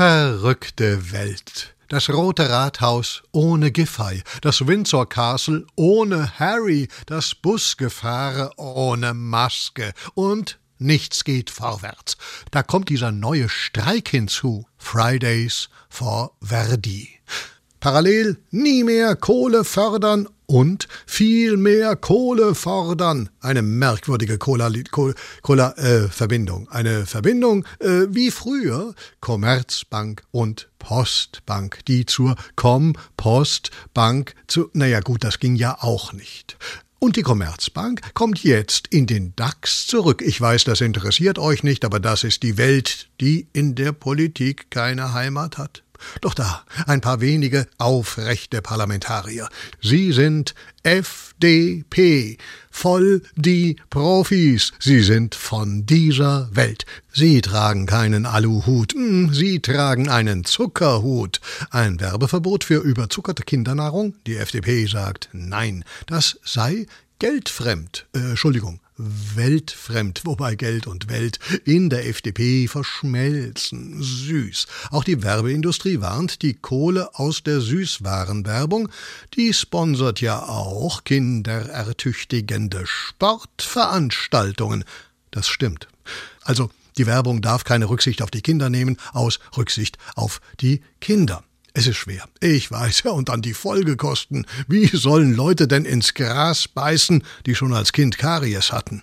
Verrückte Welt. Das Rote Rathaus ohne Giffey, das Windsor Castle ohne Harry, das Busgefahre ohne Maske und nichts geht vorwärts. Da kommt dieser neue Streik hinzu. Fridays for Verdi. Parallel nie mehr Kohle fördern und viel mehr Kohle fordern. Eine merkwürdige Cola-Verbindung. Cola, äh, Verbindung. Eine Verbindung äh, wie früher Commerzbank und Postbank, die zur Com-Postbank zu. Naja, gut, das ging ja auch nicht. Und die Commerzbank kommt jetzt in den DAX zurück. Ich weiß, das interessiert euch nicht, aber das ist die Welt, die in der Politik keine Heimat hat. Doch da, ein paar wenige aufrechte Parlamentarier. Sie sind FDP, voll die Profis. Sie sind von dieser Welt. Sie tragen keinen Aluhut, hm, sie tragen einen Zuckerhut. Ein Werbeverbot für überzuckerte Kindernahrung? Die FDP sagt nein, das sei geldfremd. Äh, Entschuldigung, weltfremd, wobei Geld und Welt in der FDP verschmelzen. Süß. Auch die Werbeindustrie warnt, die Kohle aus der Süßwarenwerbung, die sponsert ja auch kinderertüchtigende Sportveranstaltungen. Das stimmt. Also, die Werbung darf keine Rücksicht auf die Kinder nehmen, aus Rücksicht auf die Kinder. Es ist schwer. Ich weiß ja, und dann die Folgekosten. Wie sollen Leute denn ins Gras beißen, die schon als Kind Karies hatten?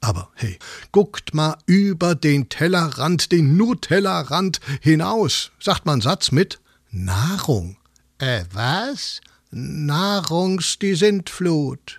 Aber hey, guckt mal über den Tellerrand, den Nutellerrand hinaus. Sagt man Satz mit Nahrung. Äh, was? Nahrungs die Sintflut.